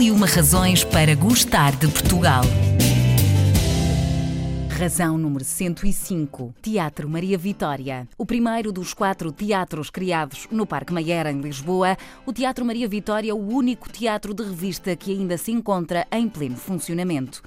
E uma razões para gostar de Portugal. Razão número 105. Teatro Maria Vitória. O primeiro dos quatro teatros criados no Parque Mayer, em Lisboa, o Teatro Maria Vitória é o único teatro de revista que ainda se encontra em pleno funcionamento.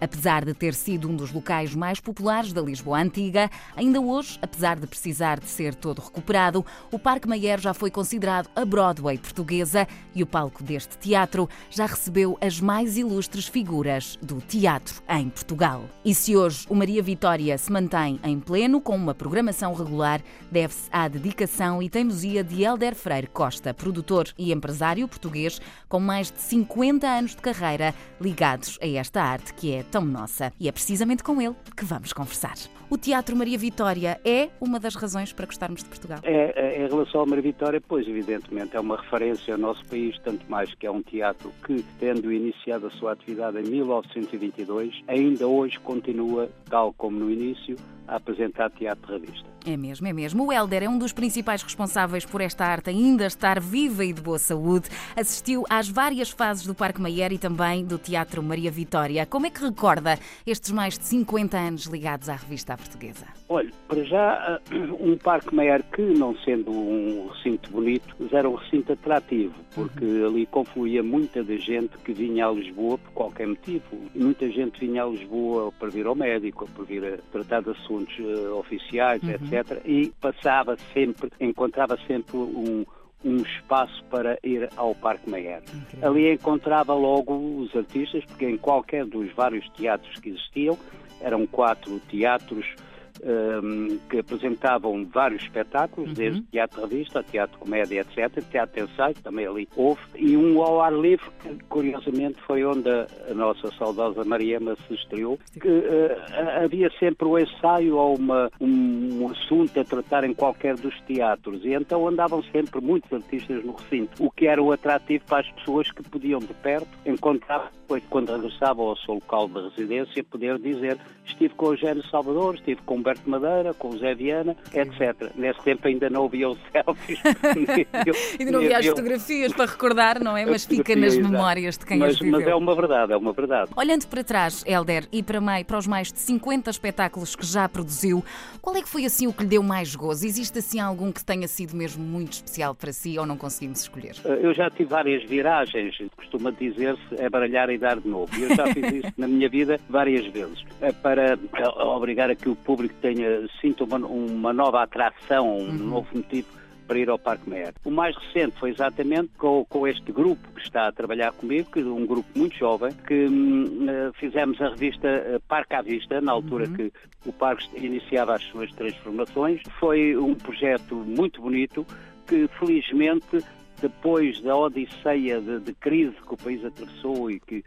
Apesar de ter sido um dos locais mais populares da Lisboa antiga, ainda hoje, apesar de precisar de ser todo recuperado, o Parque Mayer já foi considerado a Broadway portuguesa e o palco deste teatro já recebeu as mais ilustres figuras do teatro em Portugal. E se hoje o Maria Vitória se mantém em pleno com uma programação regular, deve-se à dedicação e teimosia de Helder Freire Costa, produtor e empresário português com mais de 50 anos de carreira ligados a esta arte que é tão nossa. E é precisamente com ele que vamos conversar. O Teatro Maria Vitória é uma das razões para gostarmos de Portugal? É, é, em relação ao Maria Vitória, pois, evidentemente, é uma referência ao nosso país, tanto mais que é um teatro que, tendo iniciado a sua atividade em 1922, ainda hoje continua, tal como no início, a apresentar teatro revista. É mesmo, é mesmo. O Helder é um dos principais responsáveis por esta arte ainda estar viva e de boa saúde. Assistiu às várias fases do Parque Mayer e também do Teatro Maria Vitória. Como é que recorda estes mais de 50 anos ligados à revista portuguesa? Olha, para já, um Parque Mayer que, não sendo um recinto bonito, era um recinto atrativo, porque uhum. ali confluía muita da gente que vinha a Lisboa por qualquer motivo. Muita gente vinha a Lisboa para vir ao médico, para vir a tratar de assuntos uh, oficiais, uhum. etc e passava sempre, encontrava sempre um, um espaço para ir ao Parque Mayer. Ali encontrava logo os artistas, porque em qualquer dos vários teatros que existiam, eram quatro teatros um, que apresentavam vários espetáculos, uhum. desde teatro revista, teatro comédia, etc., teatro ensaio, também ali houve, e um ao ar livre, que curiosamente foi onde a, nossa saudosa Mariema se estreou, que uh, havia sempre o ensaio ou uma, um assunto a tratar em qualquer dos teatros, e então andavam sempre muitos artistas no recinto, o que era o atrativo para as pessoas que podiam de perto encontrar, depois quando regressavam ao seu local de residência, poder dizer estive com o Eugênio Salvador, estive com Humberto Madeira, com o Zé Viana, etc. Nesse tempo ainda não havia os selfies. ainda não havia as fotografias para recordar, não é? Mas fica nas memórias de quem mas, as viveu. Mas é uma verdade, é uma verdade. Olhando para trás, Helder, e para, mei, para os mais de 50 espetáculos que já produziu, qual é que foi assim o que lhe deu mais gozo? Existe assim algum que tenha sido mesmo muito especial para si ou não conseguimos escolher? Eh, eu já tive várias viragens, costuma dizer-se é baralhar e dar de novo. E eu já fiz isso na minha vida várias vezes. Eh, para eh, obrigar a que o público tenha, sinta uma, uma nova atração, um uhum. novo motivo para ir ao Parque Meyer. O mais recente foi exatamente com, com, este grupo que está a trabalhar comigo, que é um grupo muito jovem, que eh, fizemos a revista uh, Parque à Vista, na altura uhum. que o parque iniciava as suas transformações. Foi um projeto muito bonito que felizmente depois da odisseia de, de, crise que o país atravessou e que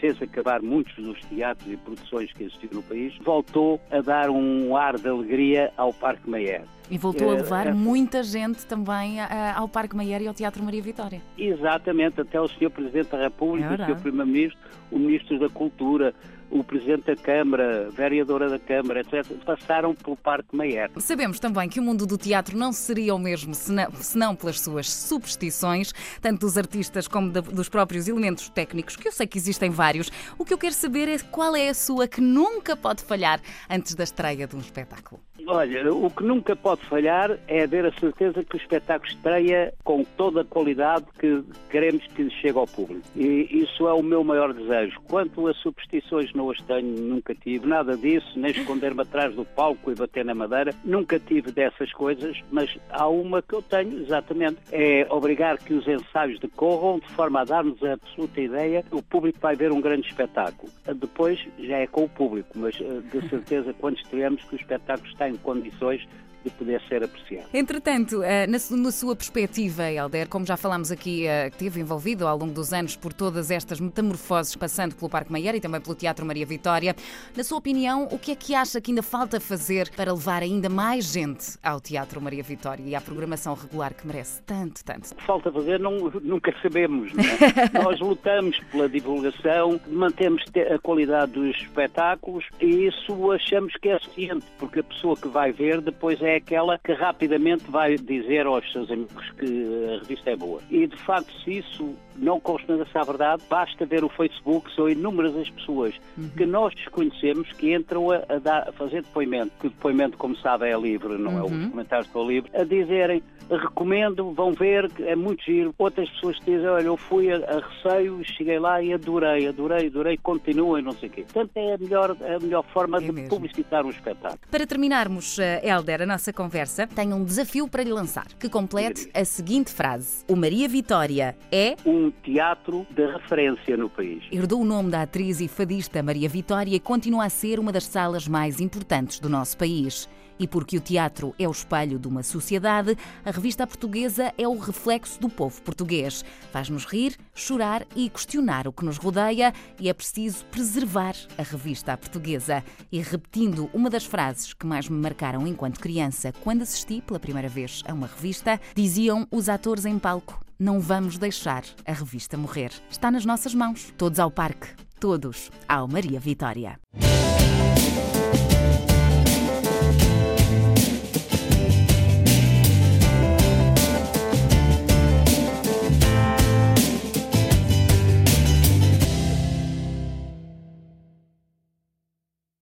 fez acabar muitos dos teatros e produções que existiam no país, voltou a dar um ar de alegria ao Parque Mayer. E voltou a eh, levar é, muita gente também ao Parque Mayer e ao Teatro Maria Vitória. Exatamente, até o Sr. Presidente da República, é o Sr. Primeiro-Ministro, o Ministro da Cultura, o Presidente da Câmara, Vereadora da Câmara, etc., passaram pelo Parque Mayer. Sabemos também que o mundo do teatro não seria o mesmo senão, senão pelas suas superstições, tanto dos artistas como dos próprios elementos técnicos, que eu sei que existem vários. O que eu quero saber é qual é a sua que nunca pode falhar antes da estreia de um espetáculo. Olha, o que nunca pode falhar é haver a certeza que o espetáculo estreia com toda a qualidade que queremos que chegue ao público. E isso é o meu maior desejo. Quanto a superstições, não tenho, nunca tive nada disso, nem esconder-me atrás do palco e bater na madeira, nunca tive dessas coisas, mas há uma que eu tenho, exatamente, é obrigar que os ensaios decorram de forma a dar-nos a absoluta ideia o público vai ver um grande espetáculo. Depois já é com o público, mas eh, de certeza quando estreamos que o espetáculo está em condições de poder ser apreciado. Entretanto, eh, na sua perspectiva, Helder, como já falámos aqui, eh, que esteve envolvido ao longo dos anos por todas estas metamorfoses, passando pelo Parque Mayer e também pelo Teatro Maria Vitória, na sua opinião, o que é que acha que ainda falta fazer para levar ainda mais gente ao Teatro Maria Vitória e à programação regular que merece tanto, tanto? Falta fazer, não, nunca sabemos. Não é? Nós lutamos pela divulgação, mantemos a qualidade dos espetáculos e isso achamos que é suficiente, porque a pessoa que vai ver depois é é aquela que rapidamente vai dizer aos seus amigos que a revista é boa. E, de facto, se isso não consta dessa verdade, basta ver o Facebook, são inúmeras as pessoas uhum. que nós desconhecemos que entram a, a, dar, a, fazer depoimento, que o depoimento, como sabe, é livre, não uhum. é? Os comentários estão livres, a dizerem recomendo, vão ver, é muito giro. Outras pessoas dizem, olha, eu fui a, a receio, cheguei lá e adorei, adorei, adorei, continuem, não sei o quê. Portanto, é a melhor, a melhor forma é de mesmo. publicitar um espetáculo. Para terminarmos, eh, Helder, a nossa conversa, tenho um desafio para lhe lançar, que complete a seguinte frase. O Maria Vitória é... Teatro de referência no país. Herdou o nome da atriz e fadista Maria Vitória e continua a ser uma das salas mais importantes do nosso país. E porque o teatro é o espelho de uma sociedade, a revista portuguesa é o reflexo do povo português. Faz-nos rir, chorar e questionar o que nos rodeia e é preciso preservar a revista portuguesa. E repetindo uma das frases que mais me marcaram enquanto criança, quando assisti pela primeira vez a uma revista, diziam os atores em palco: Não vamos deixar a revista morrer. Está nas nossas mãos. Todos ao parque. Todos ao Maria Vitória.